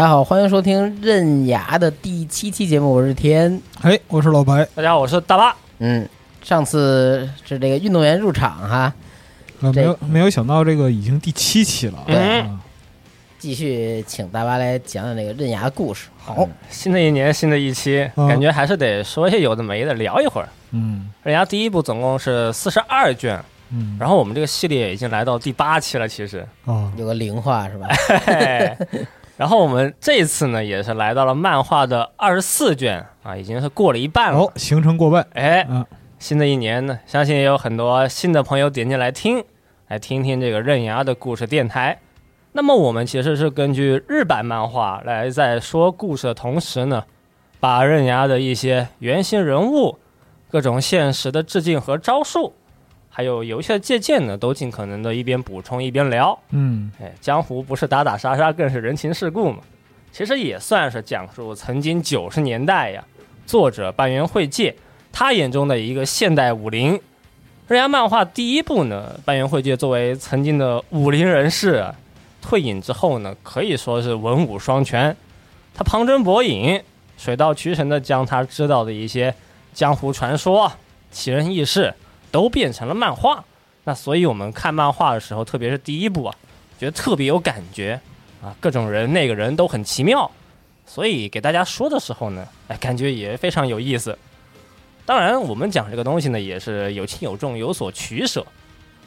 大家好，欢迎收听《刃牙》的第七期节目，我是天。嘿，我是老白。大家好，我是大巴。嗯，上次是这个运动员入场哈，呃，没有没有想到这个已经第七期了。对啊继续请大巴来讲讲这个刃牙故事。好，新的一年，新的一期，嗯感觉还是得说些有的没的，聊一会儿。嗯人家第一部总共是四十二卷，嗯，然后我们这个系列已经来到第八期了，其实。啊，有个零话是吧？嘿然后我们这次呢，也是来到了漫画的二十四卷啊，已经是过了一半了。哦，行程过半。哎，啊，新的一年呢，相信也有很多新的朋友点进来听，来听听这个刃牙的故事电台。那么我们其实是根据日版漫画来在说故事的同时呢，把刃牙的一些原型人物、各种现实的致敬和招数，还有游戏的借鉴呢，都尽可能的一边补充一边聊。嗯哎，江湖不是打打杀杀，更是人情世故嘛。其实也算是讲述曾经九十年代呀，作者半原惠介他眼中的一个现代武林。人家漫画第一部呢，半原惠介作为曾经的武林人士啊，退隐之后呢，可以说是文武双全。他旁征博引，水到渠成的将他知道的一些江湖传说、奇人异事都变成了漫画。那所以我们看漫画的时候，特别是第一部啊，觉得特别有感觉啊，各种人那个人都很奇妙，所以给大家说的时候呢，哎，感觉也非常有意思。当然，我们讲这个东西呢，也是有轻有重，有所取舍。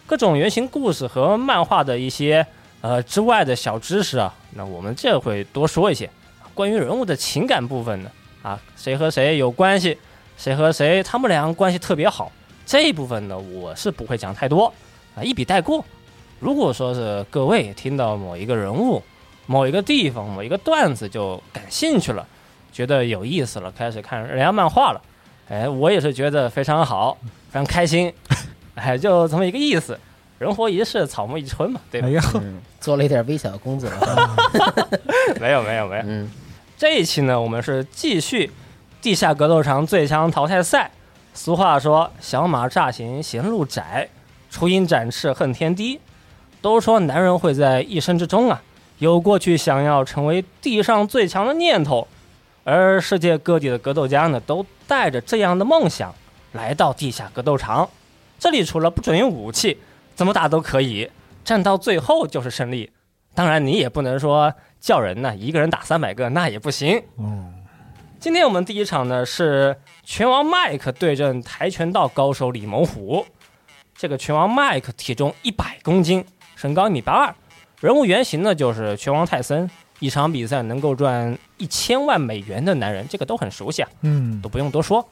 各种原型故事和漫画的一些呃之外的小知识啊，那我们这会多说一些。关于人物的情感部分呢，啊，谁和谁有关系，谁和谁他们俩关系特别好，这一部分呢，我是不会讲太多啊，一笔带过。如果说是各位听到某一个人物、某一个地方、某一个段子就感兴趣了，觉得有意思了，开始看人家漫画了，哎，我也是觉得非常好，非常开心，哎，就这么一个意思。人活一世，草木一春嘛，对吧哎？嗯，做了一点微小的工作。没有，没有，没有。嗯，这一期呢，我们是继续地下格斗场最强淘汰赛。俗话说，小马乍行嫌路窄，雏鹰展翅恨天低。都说男人会在一生之中啊，有过去想要成为地上最强的念头，而世界各地的格斗家呢，都带着这样的梦想来到地下格斗场。这里除了不准用武器，怎么打都可以，战到最后就是胜利。当然，你也不能说叫人呢一个人打三百个，那也不行。嗯，今天我们第一场呢是拳王麦克对阵跆拳道高手李猛虎。这个拳王麦克体重一百公斤，身高一米八二，人物原型呢就是拳王泰森，一场比赛能够赚一千万美元的男人，这个都很熟悉啊，嗯都不用多说。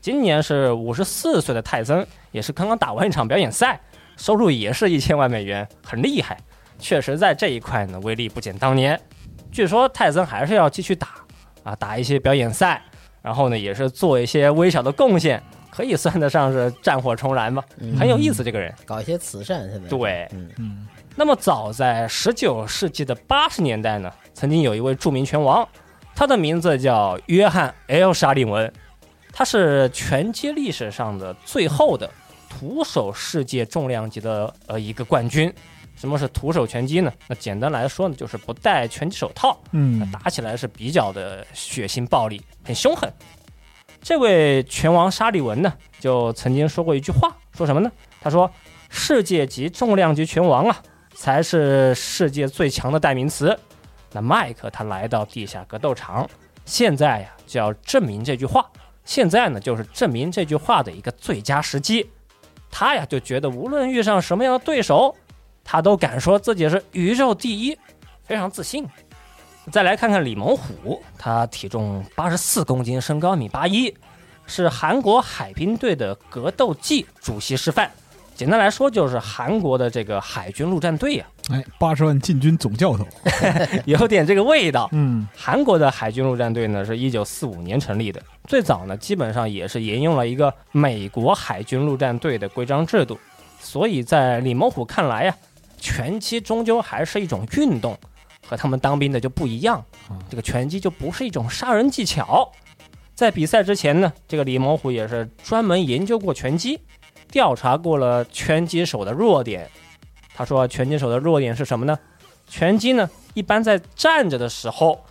今年是五十四岁的泰森，也是刚刚打完一场表演赛，收入也是一千万美元，很厉害。确实在这一块呢，威力不减当年。据说泰森还是要继续打啊，打一些表演赛，然后呢，也是做一些微小的贡献，可以算得上是战火重燃吧，嗯很有意思。这个人，搞一些慈善，现在对。嗯嗯那么早在十九世纪的八十年代呢，曾经有一位著名拳王，他的名字叫约翰 ·L· 沙利文，他是拳击历史上的最后的徒手世界重量级的呃一个冠军。什么是徒手拳击呢？那简单来说呢，就是不戴拳击手套，嗯打起来是比较的血腥暴力，很凶狠。这位拳王沙利文呢，就曾经说过一句话，说什么呢？他说：“世界级重量级拳王啊，才是世界最强的代名词。”那麦克他来到地下格斗场，现在呀就要证明这句话。现在呢，就是证明这句话的一个最佳时机。他呀就觉得，无论遇上什么样的对手，他都敢说自己是宇宙第一，非常自信。再来看看李猛虎，他体重八十四公斤，身高一米八一，是韩国海兵队的格斗技主席示范。简单来说，就是韩国的这个海军陆战队呀、哎，八十万禁军总教头，有点这个味道。嗯韩国的海军陆战队呢，是一九四五年成立的，最早呢，基本上也是沿用了一个美国海军陆战队的规章制度。所以在李猛虎看来呀，拳击终究还是一种运动，和他们当兵的就不一样。这个拳击就不是一种杀人技巧。在比赛之前呢，这个李猛虎也是专门研究过拳击，调查过了拳击手的弱点。他说，拳击手的弱点是什么呢？拳击呢，一般在站着的时候，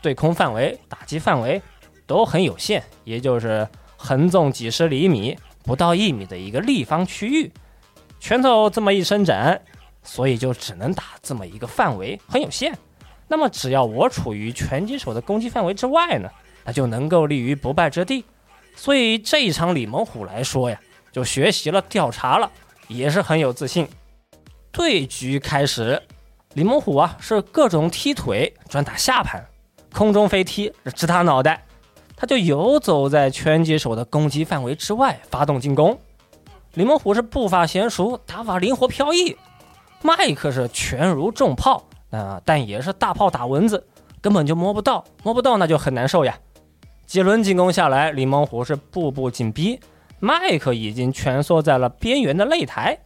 对空范围、打击范围都很有限，也就是横纵几十厘米、不到一米的一个立方区域，拳头这么一伸展，所以就只能打这么一个范围，很有限。那么只要我处于拳击手的攻击范围之外呢，那就能够立于不败之地。所以这一场李猛虎来说呀，就学习了、调查了，也是很有自信。对局开始，李猛虎啊是各种踢腿，专打下盘，空中飞踢，直打脑袋。他就游走在拳击手的攻击范围之外，发动进攻。李猛虎是步伐娴熟，打法灵活飘逸。麦克是拳如重炮，啊、但也是大炮打蚊子，根本就摸不到，摸不到那就很难受呀。几轮进攻下来，李猛虎是步步紧逼，麦克已经蜷缩在了边缘的擂台。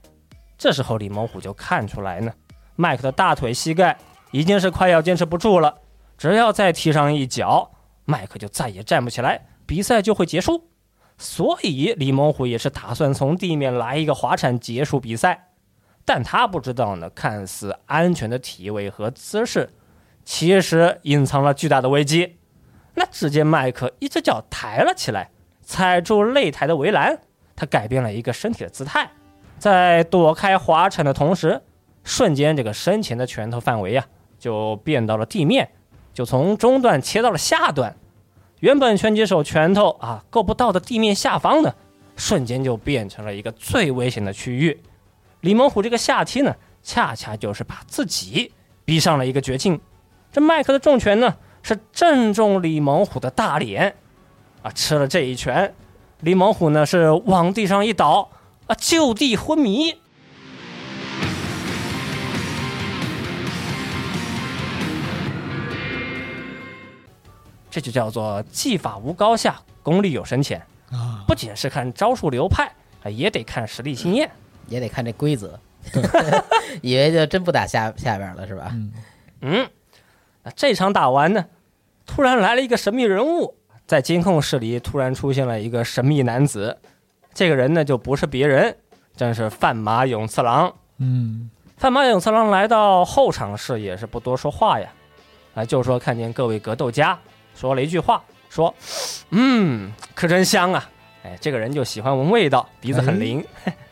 这时候李猛虎就看出来呢，麦克的大腿、膝盖已经是快要坚持不住了，只要再踢上一脚，麦克就再也站不起来，比赛就会结束。所以李猛虎也是打算从地面来一个滑铲结束比赛，但他不知道呢，看似安全的体位和姿势，其实隐藏了巨大的危机。那只见麦克一只脚抬了起来，踩住擂台的围栏，他改变了一个身体的姿态，在躲开滑铲的同时，瞬间这个身前的拳头范围呀、就变到了地面，就从中段切到了下段。原本拳击手拳头啊够不到的地面下方呢，瞬间就变成了一个最危险的区域。李猛虎这个下踢呢，恰恰就是把自己逼上了一个绝境。这麦克的重拳呢，是正中李猛虎的大脸，啊，吃了这一拳，李猛虎呢是往地上一倒，啊，就地昏迷。这就叫做技法无高下，功力有深浅。啊，不仅是看招数流派，啊，也得看实力经验。也得看这规则。以为就真不打下下边了是吧？嗯嗯，那这场打完呢，突然来了一个神秘人物，在监控室里突然出现了一个神秘男子。这个人呢，就不是别人，正是范马勇次郎。嗯范马勇次郎来到后场室也是不多说话呀，啊，就说看见各位格斗家，说了一句话，说，嗯，可真香啊！哎，这个人就喜欢闻味道，鼻子很灵。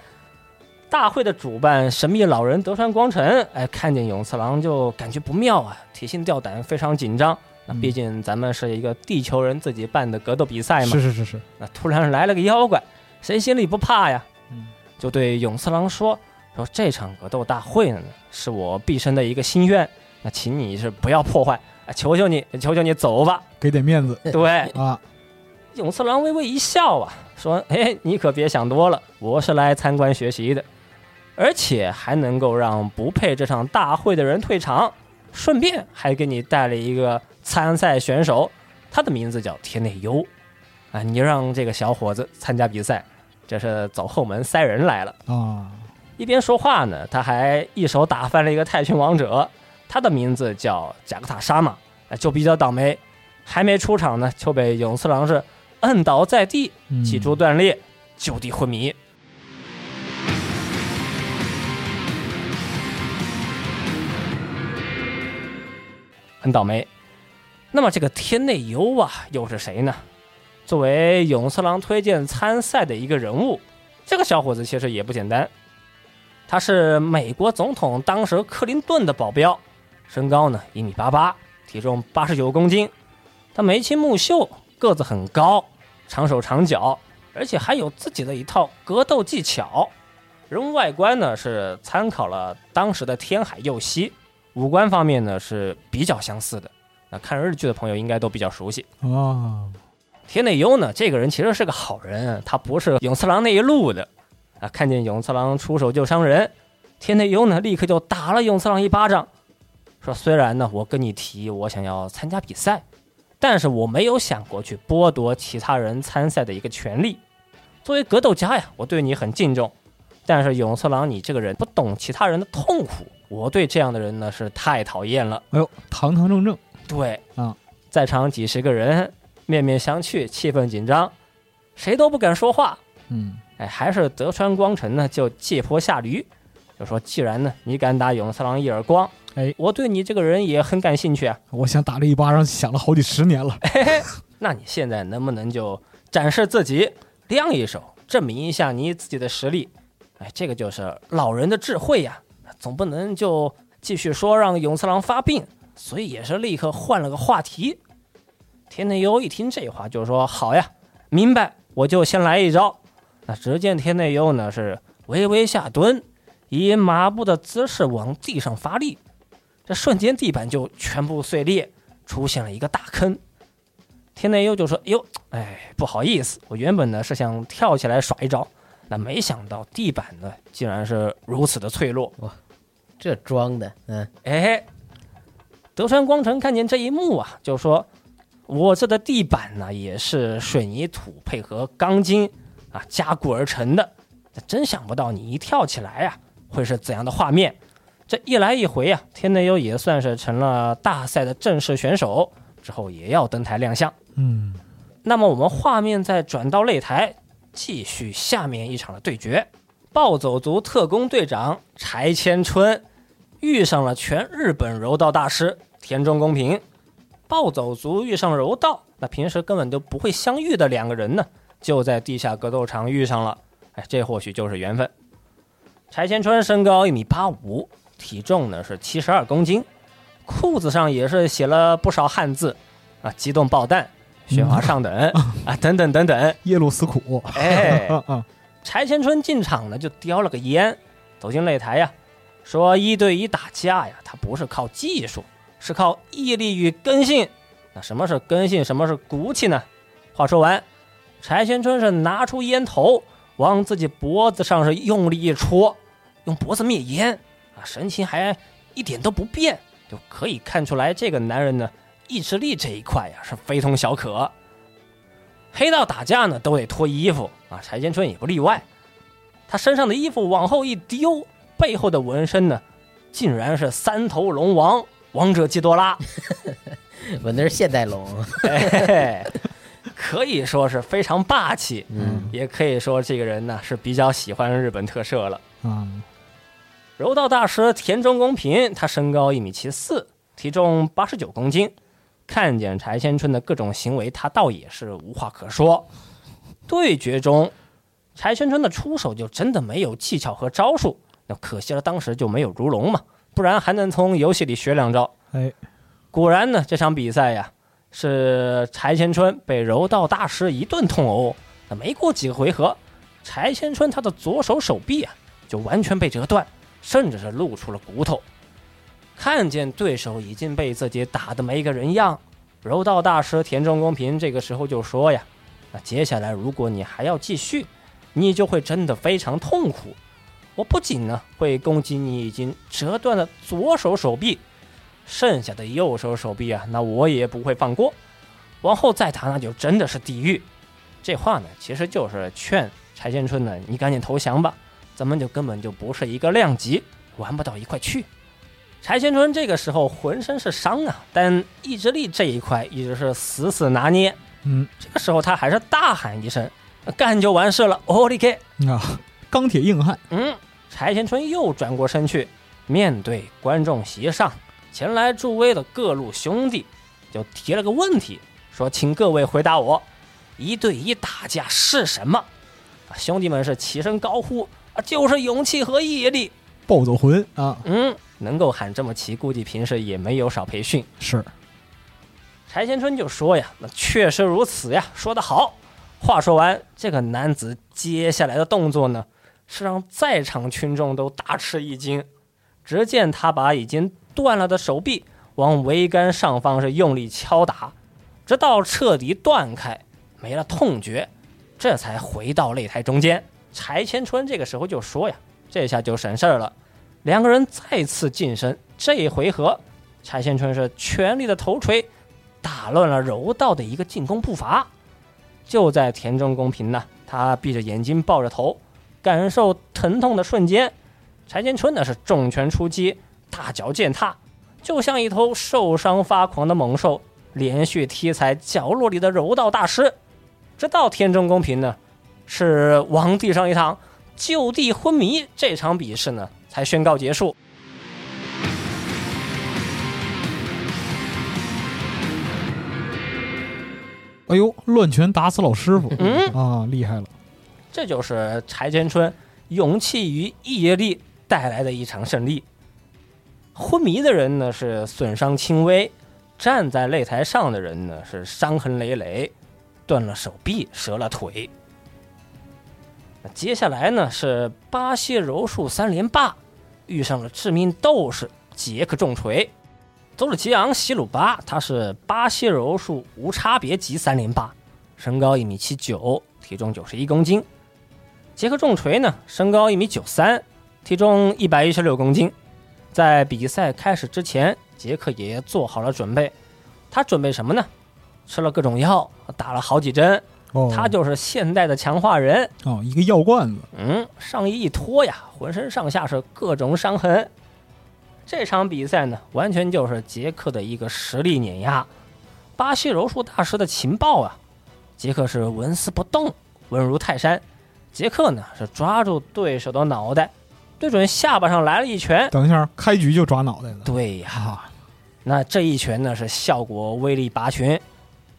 大会的主办神秘老人德川光臣，哎，看见永次郎就感觉不妙啊，提心吊胆，非常紧张。那嗯毕竟咱们是一个地球人自己办的格斗比赛嘛是，是是是，那突然来了个妖怪，谁心里不怕呀？嗯就对永次郎说：“说这场格斗大会呢，是我毕生的一个心愿，那请你是不要破坏，啊，啊，求求你，求求你走吧。给点面子对，啊！永次郎微微一笑啊，说：“哎，你可别想多了，我是来参观学习的，而且还能够让不配这场大会的人退场，顺便还给你带了一个参赛选手，他的名字叫田内优。啊，你让这个小伙子参加比赛，这是走后门塞人来了。”啊，一边说话呢，他还一手打翻了一个泰拳王者，他的名字叫贾克塔沙马，哎就比较倒霉，还没出场呢，就被永次郎是摁倒在地，嗯脊柱断裂，就地昏迷。很倒霉。那么这个天内优啊，又是谁呢？作为永次郎推荐参赛的一个人物，这个小伙子其实也不简单。他是美国总统当时克林顿的保镖，身高呢一米八八，体重八十九公斤。他眉清目秀，个子很高，长手长脚，而且还有自己的一套格斗技巧。人物外观呢是参考了当时的天海佑希，五官方面呢是比较相似的。那看日剧的朋友应该都比较熟悉。啊，天内优呢，这个人其实是个好人，他不是永次郎那一路的啊。看见永次郎出手就伤人，天内优呢立刻就打了永次郎一巴掌，说：“虽然呢我跟你提我想要参加比赛，但是我没有想过去剥夺其他人参赛的一个权利。作为格斗家呀，我对你很敬重，但是永次郎你这个人不懂其他人的痛苦，我对这样的人呢是太讨厌了。”哎呦，堂堂正正对啊，在场几十个人面面相觑，气氛紧张，谁都不敢说话。嗯，哎，还是德川光臣呢，就借坡下驴，就说：“既然呢你敢打永次郎一耳光，哎，我对你这个人也很感兴趣啊。我想打这一巴掌想了好几十年了。那你现在能不能就展示自己，亮一手，证明一下你自己的实力？哎，这个就是老人的智慧呀，总不能就继续说让永次郎发病，所以也是立刻换了个话题。天内优一听这话，就说：“好呀，明白，我就先来一招。”那只见天内优呢是微微下蹲，以马步的姿势往地上发力，这瞬间地板就全部碎裂，出现了一个大坑。天内优就说：“哟，哎，不好意思，我原本呢是想跳起来耍一招，那没想到地板呢竟然是如此的脆弱。这装的，嗯，哎，德川光成看见这一幕啊，就说：“我这的地板呢也是水泥土配合钢筋啊加固而成的，真想不到你一跳起来呀、会是怎样的画面。”这一来一回啊，天内优也算是成了大赛的正式选手，之后也要登台亮相。嗯，那么我们画面再转到擂台，继续下面一场的对决。暴走族特工队长柴千春遇上了全日本柔道大师田中公平。暴走族遇上柔道，那平时根本都不会相遇的两个人呢，就在地下格斗场遇上了。哎，这或许就是缘分。柴千春身高一米八五，体重呢是七十二公斤，裤子上也是写了不少汉字啊，激动爆弹、雪花上等啊，等等等等。夜路思苦，哎，柴千春进场呢就叼了个烟，走进擂台呀，说一对一打架呀，他不是靠技术，是靠毅力与根性。那什么是根性，什么是骨气呢？话说完，柴千春是拿出烟头，往自己脖子上是用力一戳，用脖子灭烟啊，神情还一点都不变，就可以看出来这个男人呢意志力这一块呀是非同小可。黑道打架呢都得脱衣服啊，柴千春也不例外。他身上的衣服往后一丢，背后的纹身呢，竟然是三头龙王王者基多拉，纹的是现代龙，哎，可以说是非常霸气，嗯，也可以说这个人呢是比较喜欢日本特摄了。啊，柔道大师田中公平，他身高一米七四，体重八十九公斤。看见柴千春的各种行为，他倒也是无话可说。对决中，柴千春的出手就真的没有技巧和招数，那可惜了当时就没有如龙嘛，不然还能从游戏里学两招。哎，果然呢，这场比赛呀，是柴千春被柔道大师一顿痛殴。那没过几个回合，柴千春他的左手手臂啊就完全被折断，甚至是露出了骨头。看见对手已经被自己打得没个人样，柔道大师田中公平这个时候就说呀：“那接下来如果你还要继续，你就会真的非常痛苦。我不仅呢会攻击你已经折断的左手手臂，剩下的右手手臂啊，那我也不会放过。往后再打那就真的是地狱。”这话呢，其实就是劝柴千春呢，你赶紧投降吧，咱们就根本就不是一个量级，玩不到一块去。柴千春这个时候浑身是伤啊，但意志力这一块一直是死死拿捏。嗯这个时候他还是大喊一声：“干就完事了！”奥利给！啊，钢铁硬汉，嗯，柴田春又转过身去，面对观众席上前来助威的各路兄弟，就提了个问题，说：“请各位回答我，一对一打架是什么？”啊，兄弟们是齐声高呼：“啊，就是勇气和毅力！”暴走魂啊，嗯，能够喊这么齐，估计平时也没有少培训。是柴千春就说呀：“那确实如此呀，说得好。”话说完，这个男子接下来的动作呢，是让在场群众都大吃一惊。只见他把已经断了的手臂往桅杆上方是用力敲打，直到彻底断开，没了痛觉，这才回到擂台中间。柴千春这个时候就说呀：“这下就省事儿了。”两个人再次近身，这一回合，柴千春是全力的头锤。打乱了柔道的一个进攻步伐。就在田中公平呢，他闭着眼睛抱着头，感受疼痛的瞬间，柴千春呢是重拳出击，大脚践踏，就像一头受伤发狂的猛兽，连续踢踩角落里的柔道大师，直到田中公平呢是往地上一躺，就地昏迷，这场比试呢才宣告结束。哎呦，乱拳打死老师傅嗯。啊，厉害了！这就是柴田春勇气与毅力带来的一场胜利。昏迷的人呢是损伤轻微，站在擂台上的人呢是伤痕累累，断了手臂，折了腿。接下来呢是巴西柔术三连霸，遇上了致命斗士杰克重锤。邹里奇昂西鲁巴，他是巴西柔术无差别级三连霸，身高一米七九，体重九十一公斤。杰克重锤呢，身高一米九三，体重一百一十六公斤。在比赛开始之前，杰克也做好了准备。他准备什么呢？吃了各种药，打了好几针。哦，他就是现代的强化人。哦，一个药罐子，嗯，上衣一脱呀，浑身上下是各种伤痕。这场比赛呢，完全就是杰克的一个实力碾压。巴西柔术大师的情报啊，杰克是纹丝不动，稳如泰山。杰克呢是抓住对手的脑袋，对准下巴上来了一拳。等一下，开局就抓脑袋了对呀，啊！那这一拳呢是效果威力拔群。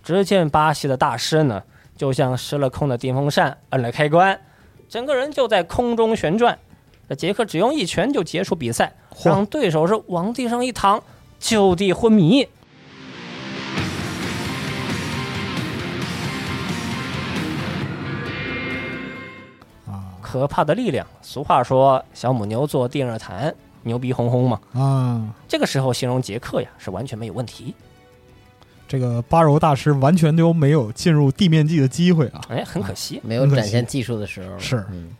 只见巴西的大师呢，就像失了控的电风扇，摁了开关，整个人就在空中旋转。这杰克只用一拳就结束比赛，嚯让对手是往地上一躺，就地昏迷。啊可怕的力量，俗话说“小母牛坐电热毯，牛逼哄哄”嘛。啊！这个时候形容杰克呀，是完全没有问题。这个巴柔大师完全都没有进入地面技的机会啊！哎，很可惜。没有展现技术的时候。是嗯，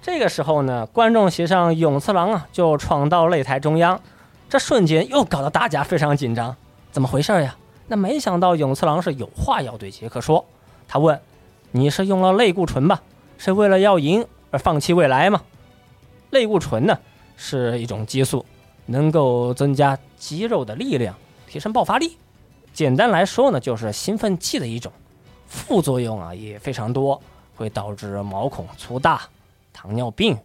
这个时候呢，观众席上永次郎啊就闯到擂台中央，这瞬间又搞得大家非常紧张，怎么回事呀？那没想到永次郎是有话要对杰克说，他问：“你是用了类固醇吧？是为了要赢而放弃未来嘛？”类固醇呢是一种激素，能够增加肌肉的力量，提升爆发力。简单来说呢，就是兴奋剂的一种，副作用啊也非常多，会导致毛孔粗大。糖尿病、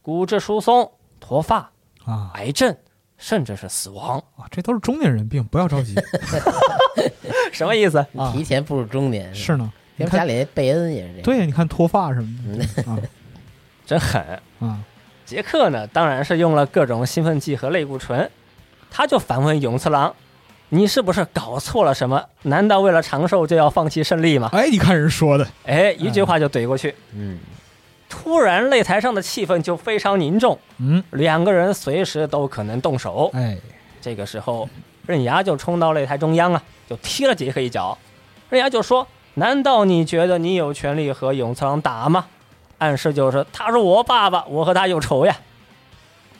骨质疏松、脱发、啊癌症，甚至是死亡。啊！这都是中年人病，不要着急 什么意思？啊！提前步入中年是呢，你看，跟家里那贝恩也是这样。对呀，你看脱发什么的 啊真狠！啊！杰克呢，当然是用了各种兴奋剂和类固醇。他就反问永次郎：“你是不是搞错了什么？难道为了长寿就要放弃胜利吗哎，你看人说的，？”哎，一句话就怼过去。嗯，突然，擂台上的气氛就非常凝重，嗯，两个人随时都可能动手。哎，这个时候，刃牙就冲到擂台中央啊，就踢了杰克一脚。刃牙就说：“难道你觉得你有权利和永次郎打吗？”暗示就是他是我爸爸，我和他有仇呀。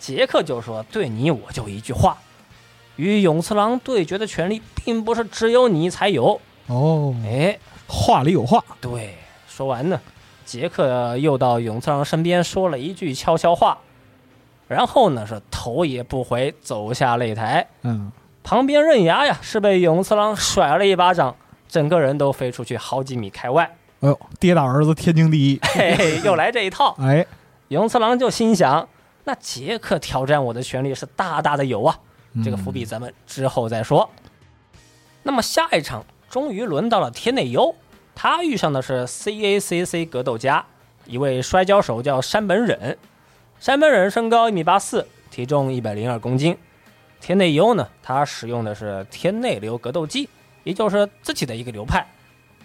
杰克就说：“对你我就一句话，与永次郎对决的权利并不是只有你才有。哦，哎，话里有话，对，说完呢，杰克又到永次郎身边说了一句悄悄话，然后呢是头也不回走下擂台。嗯，旁边刃牙呀是被永次郎甩了一巴掌，整个人都飞出去好几米开外。哎呦，爹打儿子天经地义，嘿嘿，又来这一套。哎，永次郎就心想，那杰克挑战我的权利是大大的有啊。这个伏笔咱们之后再说。那么下一场终于轮到了天内优，他遇上的是 CACC 格斗家，一位摔跤手叫山本忍。山本忍身高一米八四，体重一百零二公斤。天内优呢，他使用的是天内流格斗技，也就是自己的一个流派。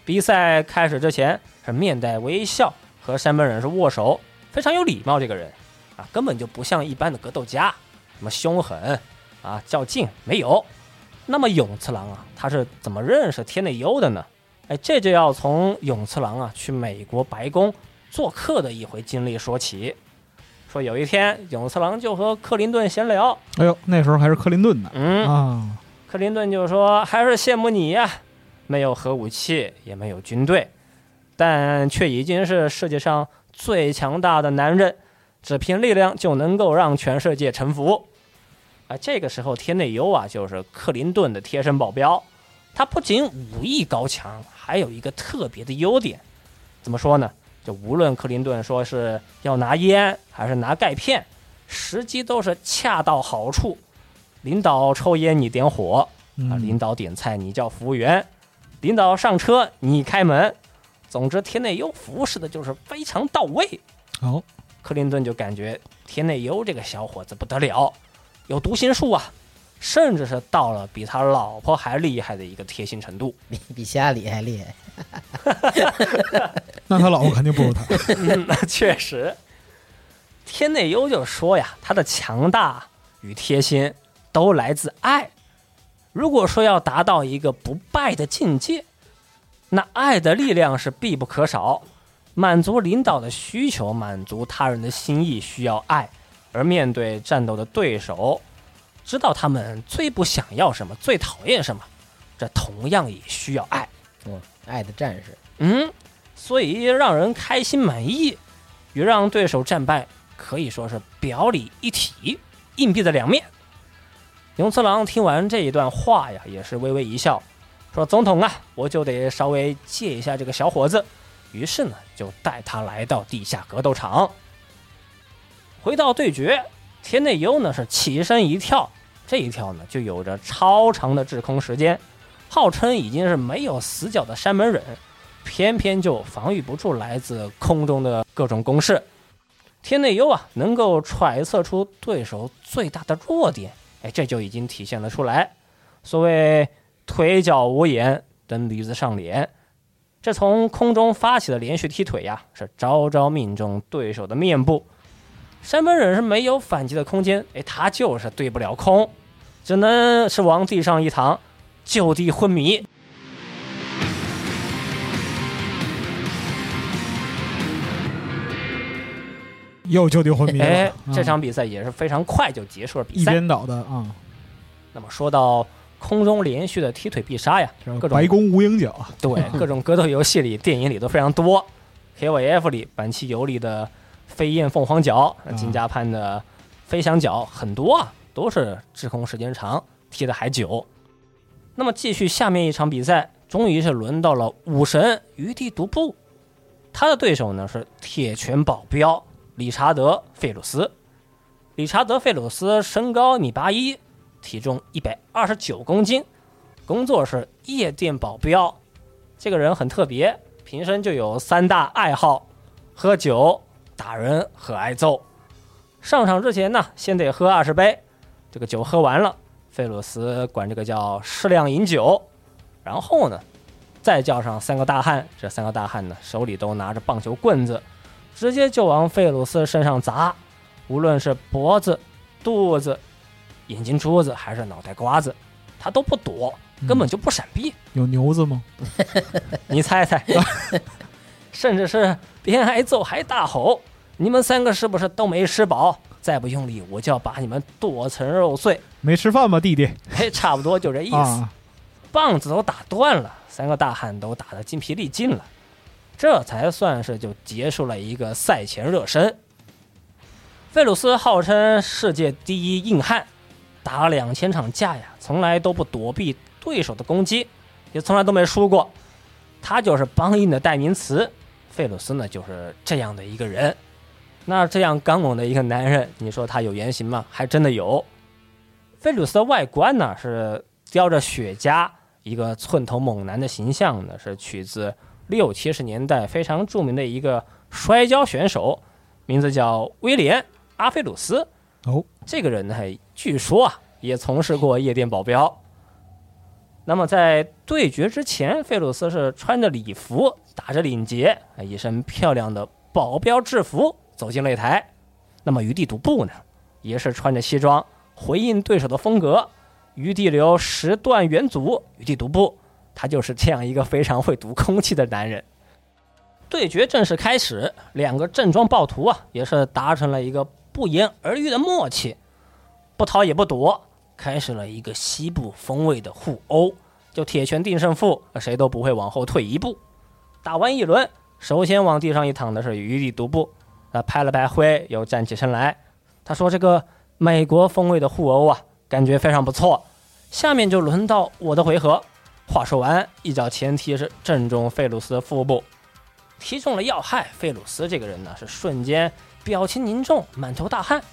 比赛开始之前是面带微笑和山本忍是握手，非常有礼貌。这个人啊，根本就不像一般的格斗家，什么凶狠啊、较劲没有。那么永次郎啊，他是怎么认识天内优的呢？哎，这就要从永次郎啊去美国白宫做客的一回经历说起。说有一天，永次郎就和克林顿闲聊，哎呦，那时候还是克林顿呢，嗯，啊，克林顿就说：“还是羡慕你呀，没有核武器，也没有军队，但却已经是世界上最强大的男人，只凭力量就能够让全世界臣服。”啊，这个时候天内优啊，就是克林顿的贴身保镖，他不仅武艺高强，还有一个特别的优点，怎么说呢？就无论克林顿说是要拿烟还是拿钙片，时机都是恰到好处。领导抽烟你点火，啊，嗯领导点菜你叫服务员，领导上车你开门。总之，天内优服侍的就是非常到位。好，克林顿就感觉天内优这个小伙子不得了，有读心术啊，甚至是到了比他老婆还厉害的一个贴心程度。比比希拉里还厉害。那他老婆肯定不如他，嗯，确实，天内优就说呀，他的强大与贴心都来自爱。如果说要达到一个不败的境界，那爱的力量是必不可少。满足领导的需求，满足他人的心意，需要爱；而面对战斗的对手，知道他们最不想要什么，最讨厌什么，这同样也需要爱。嗯，爱的战士。嗯，所以让人开心满意，与让对手战败可以说是表里一体，硬币的两面。永次郎听完这一段话呀，也是微微一笑，说：“总统啊，我就得稍微借一下这个小伙子。”于是呢，就带他来到地下格斗场。回到对决，天内优呢是起身一跳，这一跳呢就有着超长的滞空时间。号称已经是没有死角的山门忍，偏偏就防御不住来自空中的各种攻势。天内优啊，能够揣测出对手最大的弱点，哎，这就已经体现了出来。所谓腿脚无眼，蹬驴子上脸，这从空中发起的连续踢腿呀，是招招命中对手的面部。山本忍是没有反击的空间，哎，他就是对不了空，只能是往地上一躺。就地昏迷。又就地昏迷了。哎啊，这场比赛也是非常快就结束了比赛。一边倒的啊，那么说到空中连续的踢腿必杀呀，各种白宫无影脚啊，对 各种格斗游戏里、电影里都非常多。KOF 里板崎游里的飞燕凤凰脚，啊金家盼的飞翔脚，很多啊，都是滞空时间长，踢的还久。那么继续下面一场比赛，终于是轮到了武神余地独步，他的对手呢是铁拳保镖理查德·费鲁斯。理查德·费鲁斯身高一米八一，体重一百二十九公斤，工作是夜店保镖。这个人很特别，平生就有三大爱好：喝酒、打人和挨揍。上场之前呢，先得喝二十杯，这个酒喝完了，费鲁斯管这个叫适量饮酒。然后呢，再叫上三个大汉，这三个大汉呢手里都拿着棒球棍子，直接就往费鲁斯身上砸，无论是脖子、肚子、眼睛珠子还是脑袋瓜子，他都不躲，根本就不闪避。有牛子吗？你猜猜，甚至是边挨揍还大吼：“你们三个是不是都没吃饱？再不用力，我就要把你们剁成肉碎没吃饭吗，弟弟？”嘿，差不多就这意思。啊，棒子都打断了，三个大汉都打得筋疲力尽了，这才算是就结束了一个赛前热身。费鲁斯号称世界第一硬汉，打了两千场架呀，从来都不躲避对手的攻击，也从来都没输过。他就是帮硬的代名词。费鲁斯呢，就是这样的一个人。那这样刚猛的一个男人，你说他有原型吗？还真的有。费鲁斯的外观呢是叼着雪茄，一个寸头猛男的形象呢，是取自六七十年代非常著名的一个摔跤选手，名字叫威廉·阿菲鲁斯。哦，这个人呢，据说啊也从事过夜店保镖。那么在对决之前，费鲁斯是穿着礼服，打着领结，啊一身漂亮的保镖制服走进擂台。那么余地独步呢，也是穿着西装，回应对手的风格。余地流十段元祖，余地独步，他就是这样一个非常会读空气的男人。对决正式开始，两个正装暴徒啊，也是达成了一个不言而喻的默契，不逃也不躲，开始了一个西部风味的互殴，就铁拳定胜负，谁都不会往后退一步。打完一轮，首先往地上一躺的是余地独步，啊，拍了拍灰，又站起身来。他说：“这个美国风味的互殴啊，感觉非常不错。下面就轮到我的回合。”话说完，一脚前踢是正中费鲁斯的腹部，踢中了要害。费鲁斯这个人呢，是瞬间表情凝重，满头大汗，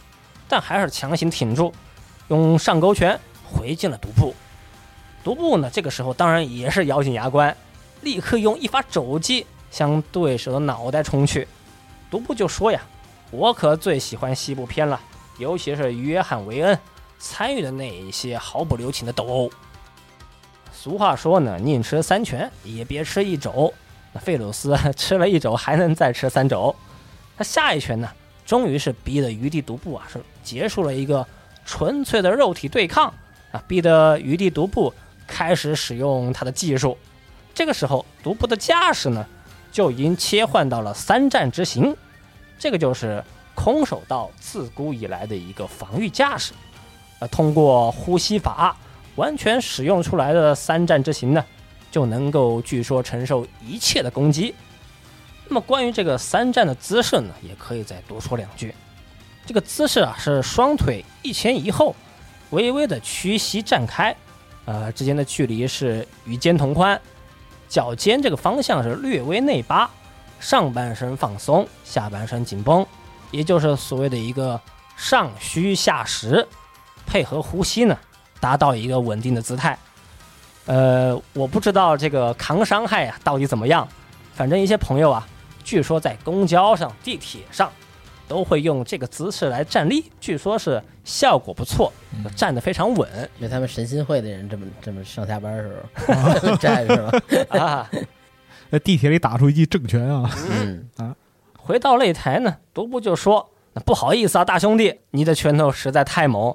但还是强行挺住，用上勾拳回敬了独步。独步呢，这个时候当然也是咬紧牙关，立刻用一发肘击向对手的脑袋冲去。独步就说呀：“我可最喜欢西部片了，尤其是约翰·维恩参与的那一些毫不留情的斗殴。”俗话说呢，宁吃三拳也别吃一肘。那费鲁斯 吃了一肘，还能再吃三肘。他下一拳呢，终于是逼得余地独步啊，是结束了一个纯粹的肉体对抗啊，逼得余地独步开始使用他的技术。这个时候，独步的架势呢，就已经切换到了三战之行，这个就是空手道自古以来的一个防御架势。呃，通过呼吸法。完全使用出来的三战之行呢，就能够据说承受一切的攻击。那么关于这个三战的姿势呢，也可以再多说两句。这个姿势啊，是双腿一前一后，微微的屈膝站开，呃，之间的距离是与肩同宽，脚尖这个方向是略微内八，上半身放松，下半身紧绷，也就是所谓的一个上虚下实，配合呼吸呢。达到一个稳定的姿态，呃，我不知道这个扛伤害啊到底怎么样，反正一些朋友啊，据说在公交上、地铁上都会用这个姿势来站立，据说是效果不错，站得非常稳。就他们神心会的人这么这么上下班时候 站是吧？啊，在地铁里打出一记正拳啊！嗯啊，回到擂台呢，独步就说：“那不好意思啊，大兄弟，你的拳头实在太猛，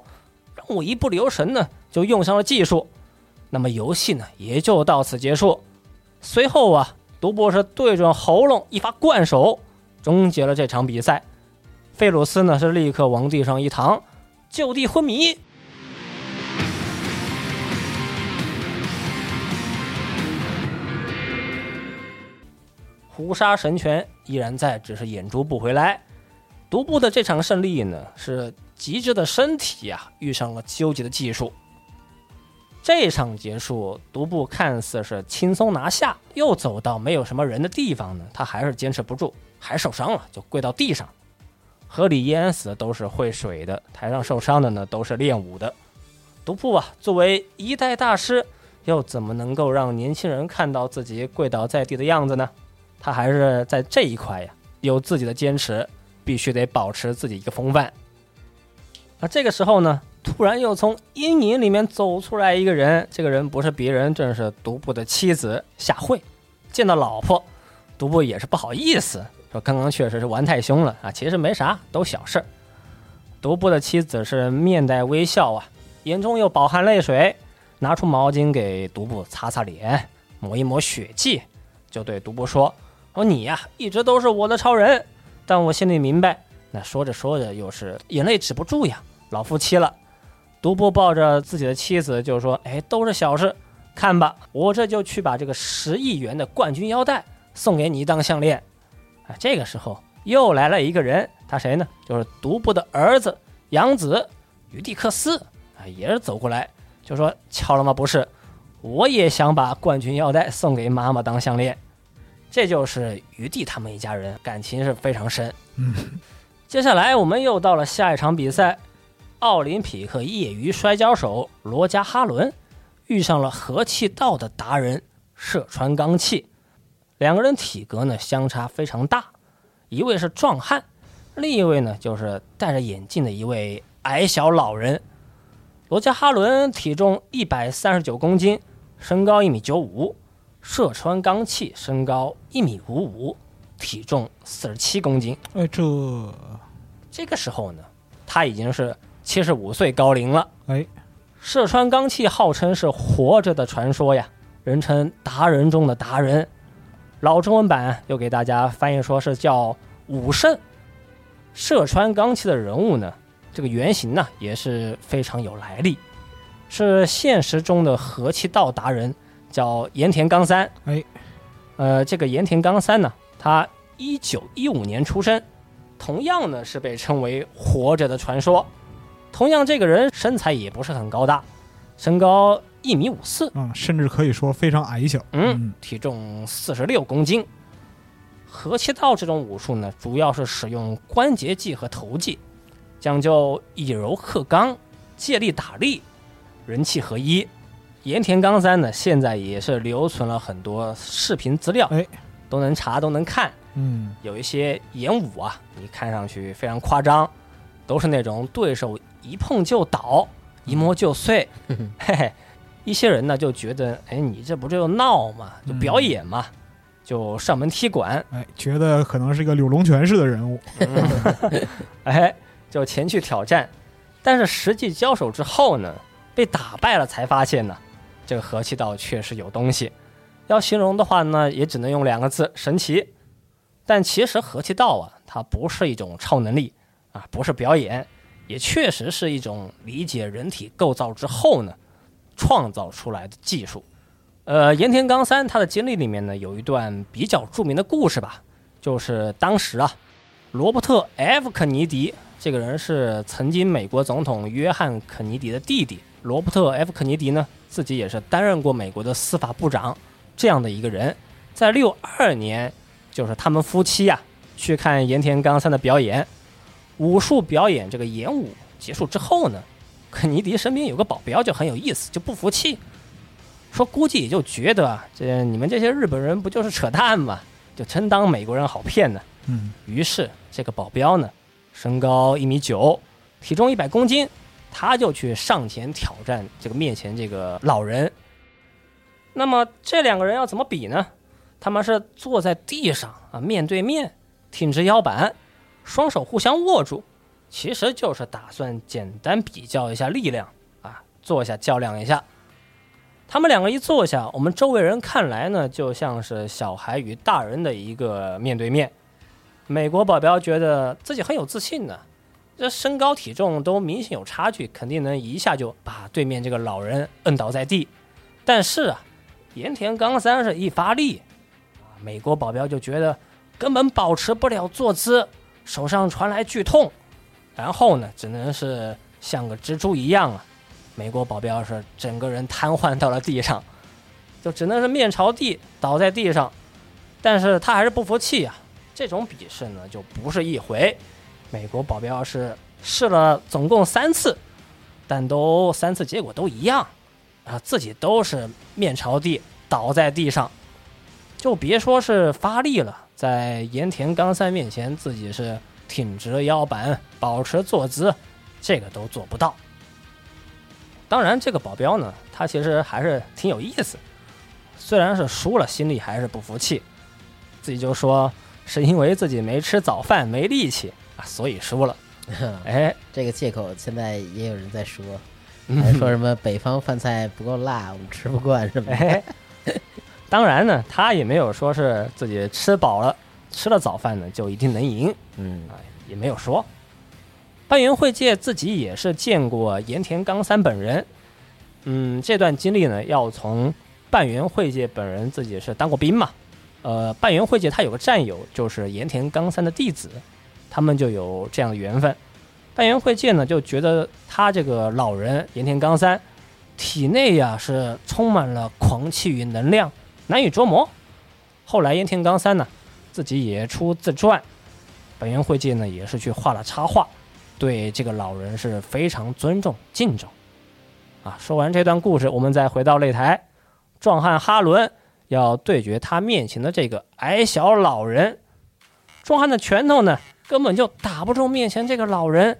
让我一不留神呢。”就用上了技术，那么游戏呢也就到此结束。随后啊，独步是对准喉咙一发惯手，终结了这场比赛。费鲁斯呢是立刻往地上一躺，就地昏迷。胡沙神拳依然在，只是眼珠不回来。独步的这场胜利呢，是极致的身体啊遇上了纠结的技术。这场结束，独步看似是轻松拿下，又走到没有什么人的地方呢，他还是坚持不住，还受伤了，就跪到地上。河里淹死的都是会水的，台上受伤的呢都是练武的。独步啊，作为一代大师，又怎么能够让年轻人看到自己跪倒在地的样子呢？他还是在这一块呀，有自己的坚持，必须得保持自己一个风范。而这个时候呢？突然又从阴影里面走出来一个人，这个人不是别人，正是独步的妻子夏慧。见到老婆，独步也是不好意思，说刚刚确实是玩太凶了啊，其实没啥，都小事儿。独步的妻子是面带微笑啊，眼中又饱含泪水，拿出毛巾给独步擦擦脸，抹一抹血迹，就对独步说：“说你呀，一直都是我的超人，但我心里明白。”那说着说着，又是眼泪止不住呀，老夫妻了。独步抱着自己的妻子就说：“哎，都是小事，看吧，我这就去把这个十亿元的冠军腰带送给你当项链。”啊，这个时候又来了一个人，他谁呢？就是独步的儿子杨子于蒂克斯啊，也是走过来就说：“巧了吗？不是，我也想把冠军腰带送给妈妈当项链。”这就是于蒂他们一家人感情是非常深。嗯，接下来我们又到了下一场比赛。奥林匹克业余摔跤手罗加哈伦遇上了和气道的达人射川刚气，两个人体格呢相差非常大，一位是壮汉，另一位呢就是戴着眼镜的一位矮小老人。罗加哈伦体重一百三十九公斤，身高一米九五；射川刚气身高一米五五，体重四十七公斤。哎，这这个时候呢，他已经是。七十五岁高龄了，哎，射川刚气号称是活着的传说呀，人称达人中的达人。老中文版又给大家翻译说是叫武圣。射川刚气的人物呢，这个原型呢也是非常有来历，是现实中的和气道达人，叫盐田刚三。哎，呃，这个盐田刚三呢，他一九一五年出生，同样呢是被称为活着的传说。同样，这个人身材也不是很高大，身高一米五四，嗯，甚至可以说非常矮小，嗯，体重四十六公斤。和气道这种武术呢，主要是使用关节技和头技，讲究以柔克刚，借力打力，人气合一。盐田刚三呢，现在也是留存了很多视频资料，哎，都能查，都能看。嗯，有一些演武啊，你看上去非常夸张，都是那种对手。一碰就倒，一摸就碎，嘿嘿，一些人呢就觉得，哎，你这不就闹嘛，就表演嘛，就上门踢馆，哎，觉得可能是一个柳龙泉式的人物，哎，就前去挑战，但是实际交手之后呢，被打败了，才发现呢，这个和气道确实有东西，要形容的话呢，也只能用两个字：神奇。但其实和气道啊，它不是一种超能力啊，不是表演。也确实是一种理解人体构造之后呢，创造出来的技术。呃，盐田刚三他的经历里面呢，有一段比较著名的故事吧，就是当时啊，罗伯特 ·F· 肯尼迪这个人是曾经美国总统约翰·肯尼迪的弟弟。罗伯特 ·F· 肯尼迪呢，自己也是担任过美国的司法部长这样的一个人。在六二年，就是他们夫妻呀去看盐田刚三的表演。武术表演这个演武结束之后呢，肯尼迪身边有个保镖就很有意思，就不服气，说估计也就觉得这你们这些日本人不就是扯淡吗？就真当美国人好骗呢。嗯，于是这个保镖呢，身高一米九，体重一百公斤，他就去上前挑战这个面前这个老人。那么这两个人要怎么比呢？他们是坐在地上啊，面对面，挺直腰板。双手互相握住，其实就是打算简单比较一下力量啊，坐下较量一下。他们两个一坐下，我们周围人看来呢，就像是小孩与大人的一个面对面。美国保镖觉得自己很有自信呢，这身高体重都明显有差距，肯定能一下就把对面这个老人摁倒在地。但是啊，盐田刚三是一发力，美国保镖就觉得根本保持不了坐姿。手上传来剧痛，然后呢，只能是像个蜘蛛一样啊。美国保镖是整个人瘫痪到了地上，就只能是面朝地倒在地上。但是他还是不服气啊。这种比试呢，就不是一回。美国保镖是试了总共三次，但都三次结果都一样啊，自己都是面朝地倒在地上，就别说是发力了。在盐田刚三面前，自己是挺直腰板，保持坐姿，这个都做不到。当然，这个保镖呢，他其实还是挺有意思。虽然是输了，心里还是不服气，自己就说是因为自己没吃早饭，没力气啊，所以输了。哎，这个借口现在也有人在说，还说什么北方饭菜不够辣，我们吃不惯什么的。哎，当然呢，他也没有说是自己吃饱了吃了早饭呢就一定能赢，嗯。也没有说。半原惠介自己也是见过盐田刚三本人，嗯，这段经历呢要从半原惠介本人自己是当过兵嘛，呃，半原惠介他有个战友就是盐田刚三的弟子，他们就有这样的缘分。半原惠介呢就觉得他这个老人盐田刚三体内呀是充满了狂气与能量，难以捉摸。后来盐田刚三呢自己也出自传，本源会介呢也是去画了插画，对这个老人是非常尊重敬重。啊，说完这段故事，我们再回到擂台，壮汉哈伦要对决他面前的这个矮小老人。壮汉的拳头呢根本就打不中面前这个老人，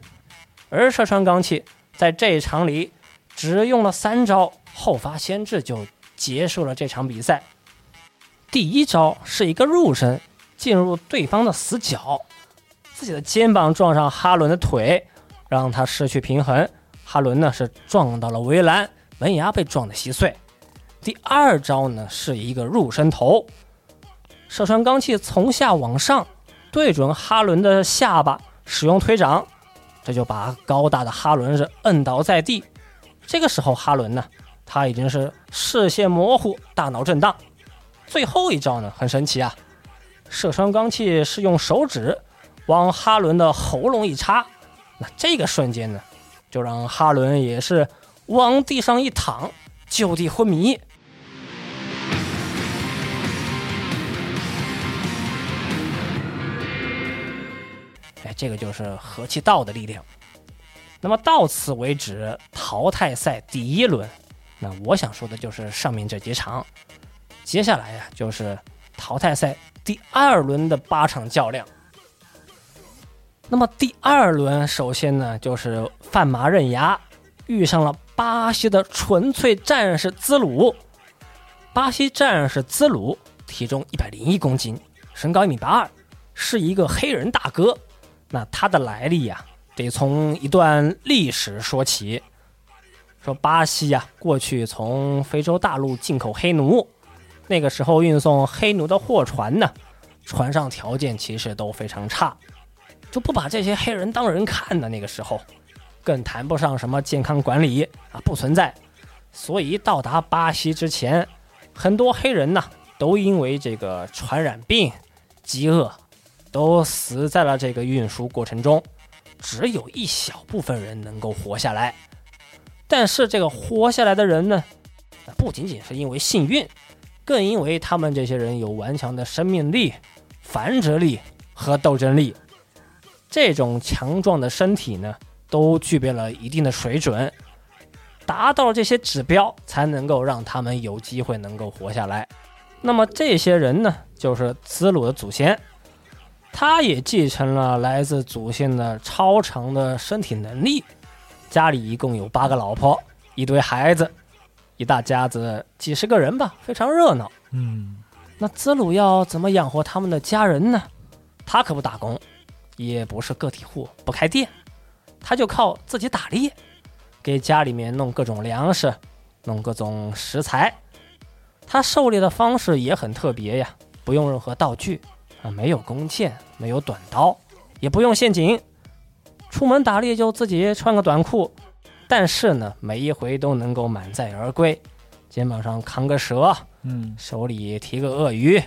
而射川刚气在这一场里只用了三招后发先至就结束了这场比赛。第一招是一个入身进入对方的死角，自己的肩膀撞上哈伦的腿，让他失去平衡。哈伦呢是撞到了围栏，门牙被撞得稀碎。第二招呢是一个入身头，射穿钢器从下往上对准哈伦的下巴，使用推掌，这就把高大的哈伦是摁倒在地。这个时候哈伦呢，他已经是视线模糊，大脑震荡。最后一招呢很神奇啊，射穿钢器是用手指往哈伦的喉咙一插，那这个瞬间呢。就让哈伦也是往地上一躺，就地昏迷。哎，这个就是和气道的力量。那么到此为止，淘汰赛第一轮。那我想说的就是上面这几场。接下来呀，就是淘汰赛第二轮的八场较量。那么第二轮，首先呢就是范麻刃牙遇上了巴西的纯粹战士兹鲁。巴西战士兹鲁体重一百零一公斤，身高一米八二，是一个黑人大哥。那他的来历呀，得从一段历史说起。说巴西呀，过去从非洲大陆进口黑奴，那个时候运送黑奴的货船呢，船上条件其实都非常差。就不把这些黑人当人看的那个时候，更谈不上什么健康管理啊，不存在。所以到达巴西之前，很多黑人呢都因为这个传染病、饥饿，都死在了这个运输过程中。只有一小部分人能够活下来，但是这个活下来的人呢，不仅仅是因为幸运，更因为他们这些人有顽强的生命力、繁殖力和斗争力。这种强壮的身体呢，都具备了一定的水准，达到这些指标，才能够让他们有机会能够活下来。那么这些人呢，就是子鲁的祖先，他也继承了来自祖先的超长的身体能力。家里一共有八个老婆，一堆孩子，一大家子几十个人吧，非常热闹。嗯，那子鲁要怎么养活他们的家人呢？他可不打工。也不是个体户，不开店，他就靠自己打猎，给家里面弄各种粮食，弄各种食材。他狩猎的方式也很特别呀，不用任何道具啊，没有弓箭，没有短刀，也不用陷阱。出门打猎就自己穿个短裤，但是呢，每一回都能够满载而归，肩膀上扛个蛇，嗯，手里提个鳄鱼，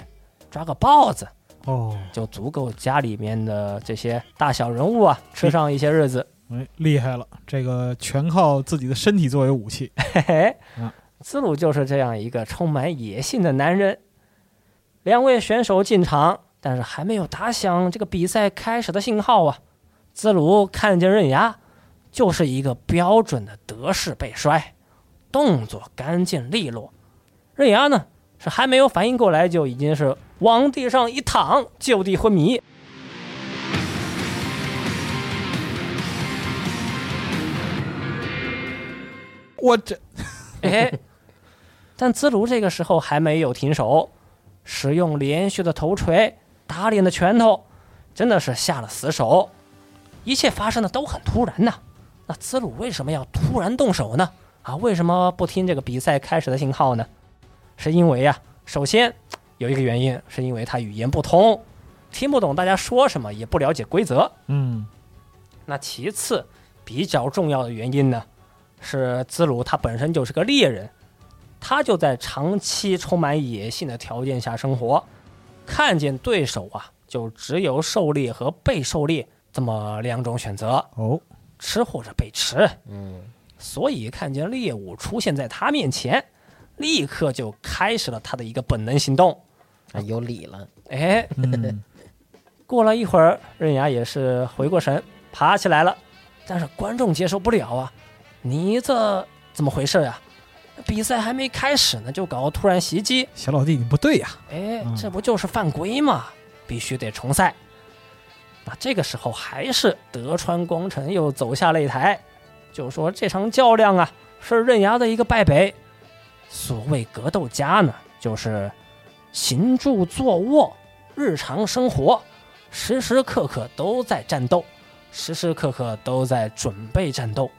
抓个豹子。哦，就足够家里面的这些大小人物啊吃上一些日子。哎，厉害了，这个全靠自己的身体作为武器。嘿嘿，嗯，兹鲁就是这样一个充满野性的男人。两位选手进场，但是还没有打响这个比赛开始的信号啊。兹鲁看见刃牙，就是一个标准的德式背摔，动作干净利落。刃牙呢是还没有反应过来，就已经是。往地上一躺，就地昏迷。我这，哎，但兹鲁这个时候还没有停手，使用连续的头锤、打脸的拳头，真的是下了死手。一切发生的都很突然呐，那子鲁为什么要突然动手呢？啊，为什么不听这个比赛开始的信号呢？是因为呀，首先有一个原因，是因为他语言不通，听不懂大家说什么，也不了解规则。嗯那其次，比较重要的原因呢，是兹鲁他本身就是个猎人，他就在长期充满野性的条件下生活，看见对手啊，就只有狩猎和被狩猎这么两种选择，哦，吃或者被吃。嗯，所以看见猎物出现在他面前，立刻就开始了他的一个本能行动。啊，有理了。哎，嗯 过了一会儿，刃牙也是回过神，爬起来了。但是观众接受不了啊！你这怎么回事呀、比赛还没开始呢，就搞突然袭击，小老弟你不对呀，哎嗯，这不就是犯规吗？必须得重赛。那这个时候，还是德川光臣又走下擂台，就说这场较量啊，是刃牙的一个败北。所谓格斗家呢，就是行住坐卧，日常生活，时时刻刻都在战斗，时时刻刻都在准备战斗。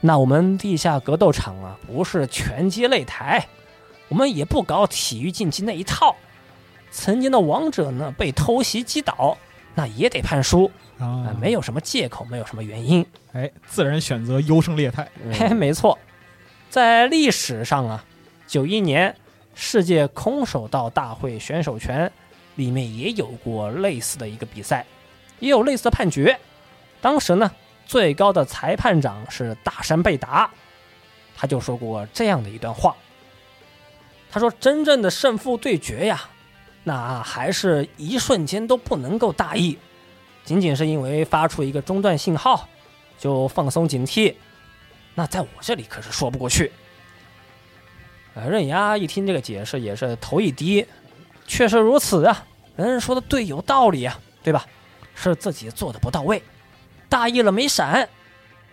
那我们地下格斗场啊，不是拳击擂台，我们也不搞体育竞技那一套。曾经的王者呢被偷袭击倒，那也得判输啊、啊，没有什么借口，没有什么原因。哎，自然选择优胜劣汰，嘿，没错，在历史上啊，九一年世界空手道大会选手权里面也有过类似的一个比赛，也有类似的判决。当时呢，最高的裁判长是大山贝达，他就说过这样的一段话。他说：“真正的胜负对决呀，那还是一瞬间都不能够大意，仅仅是因为发出一个中断信号，就放松警惕，那在我这里可是说不过去。”呃，刃牙一听这个解释，也是头一低，确实如此啊，人说的对，有道理啊，对吧？是自己做的不到位，大意了没闪，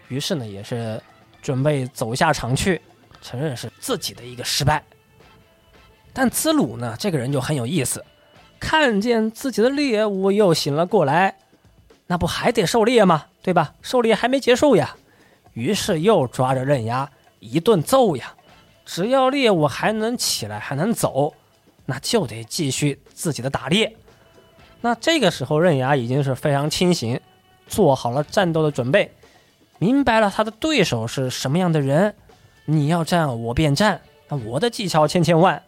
于是呢，也是准备走下场去，承认是自己的一个失败。但兹鲁呢，这个人就很有意思，看见自己的猎物又醒了过来，那不还得狩猎吗？对吧？狩猎还没结束呀，于是又抓着刃牙一顿揍呀。只要猎物还能起来，还能走，那就得继续自己的打猎。那这个时候，刃牙已经是非常清醒，做好了战斗的准备，明白了他的对手是什么样的人。你要战，我便战。那我的技巧千千万，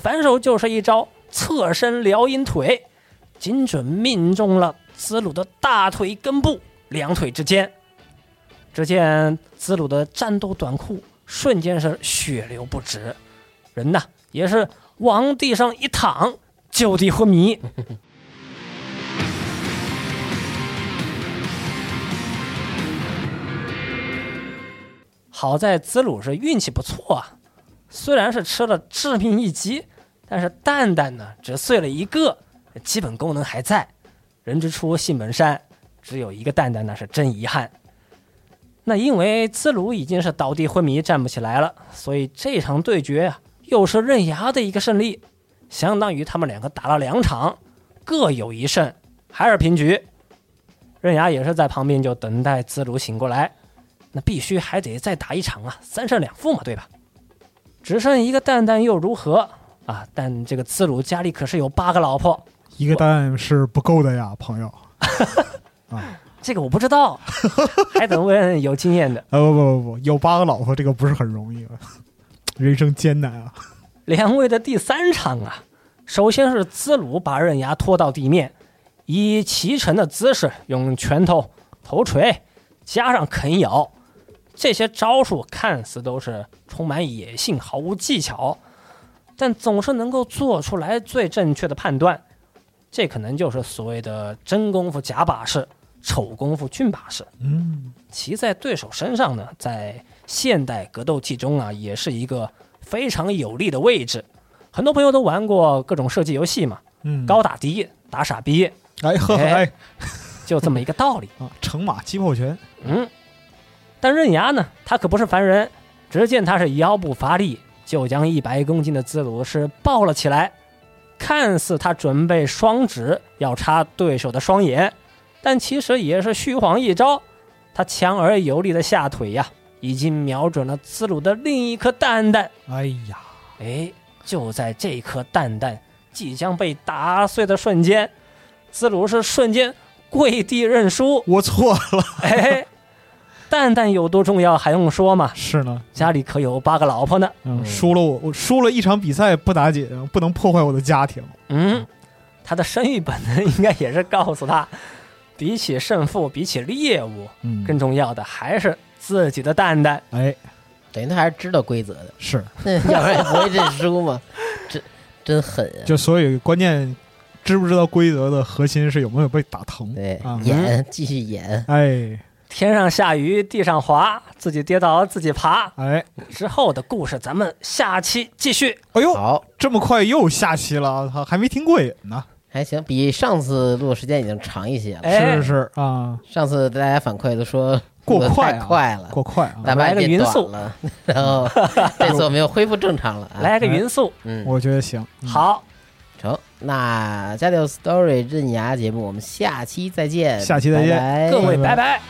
反手就是一招侧身撩阴腿，精准命中了子鲁的大腿根部两腿之间。只见子鲁的战斗短裤瞬间是血流不止，人呐也是往地上一躺，就地昏迷。好在子鲁是运气不错啊，虽然是吃了致命一击，但是蛋蛋呢只碎了一个，基本功能还在。人之初性本善，只有一个蛋蛋那是真遗憾。那因为兹鲁已经是倒地昏迷，站不起来了，所以这场对决啊，又是刃牙的一个胜利，相当于他们两个打了两场，各有一胜，还是平局。刃牙也是在旁边就等待兹鲁醒过来，那必须还得再打一场啊，三胜两负嘛，对吧？只剩一个蛋蛋又如何啊？但这个兹鲁家里可是有八个老婆，一个蛋是不够的呀，朋友。啊这个我不知道，还得问有经验的。啊不不不不，有八个老婆这个不是很容易啊，人生艰难啊。两位的第三场啊，首先是兹鲁把刃牙拖到地面，以骑乘的姿势用拳头、头锤加上啃咬，这些招数看似都是充满野性、毫无技巧，但总是能够做出来最正确的判断。这可能就是所谓的真功夫假把式，丑功夫俊把式。嗯，骑在对手身上呢，在现代格斗技中啊，也是一个非常有利的位置。很多朋友都玩过各种射击游戏嘛，嗯，高打低，打傻逼，哎呵呵哎哎就这么一个道理。啊，乘马击炮拳，嗯，但刃牙呢，他可不是凡人。只见他是腰部发力，就将一百公斤的兹鲁是抱了起来，看似他准备双指要插对手的双眼，但其实也是虚晃一招。他强而有力的下腿呀，已经瞄准了兹鲁的另一颗蛋蛋。哎呀，哎，就在这颗蛋蛋即将被打碎的瞬间，兹鲁是瞬间跪地认输。我错了，哎，蛋蛋有多重要还用说吗？是呢，家里可有八个老婆呢。嗯，输了我，我输了一场比赛不打紧，不能破坏我的家庭。嗯，他的生育本能应该也是告诉他，比起胜负，比起猎物，嗯，更重要的还是自己的蛋蛋。哎，等于他还是知道规则的，是，要不然也不会认输嘛。真真狠啊！就所以关键知不知道规则的核心是有没有被打疼。对啊，演继续演，哎天上下雨，地上滑，自己跌倒自己爬。哎之后的故事咱们下期继续。哎呦，好，这么快又下期了，操，还没听过瘾呢。还行，比上次录的时间已经长一些了。哎是是啊，上次大家反馈都说过快啊快了，过快啊！来个匀速短了，然后 这次我们又恢复正常了啊。来个匀速，嗯，我觉得行。嗯好，成，那家里有 story 刃牙节目，我们下期再见，下期再见拜拜各位拜拜。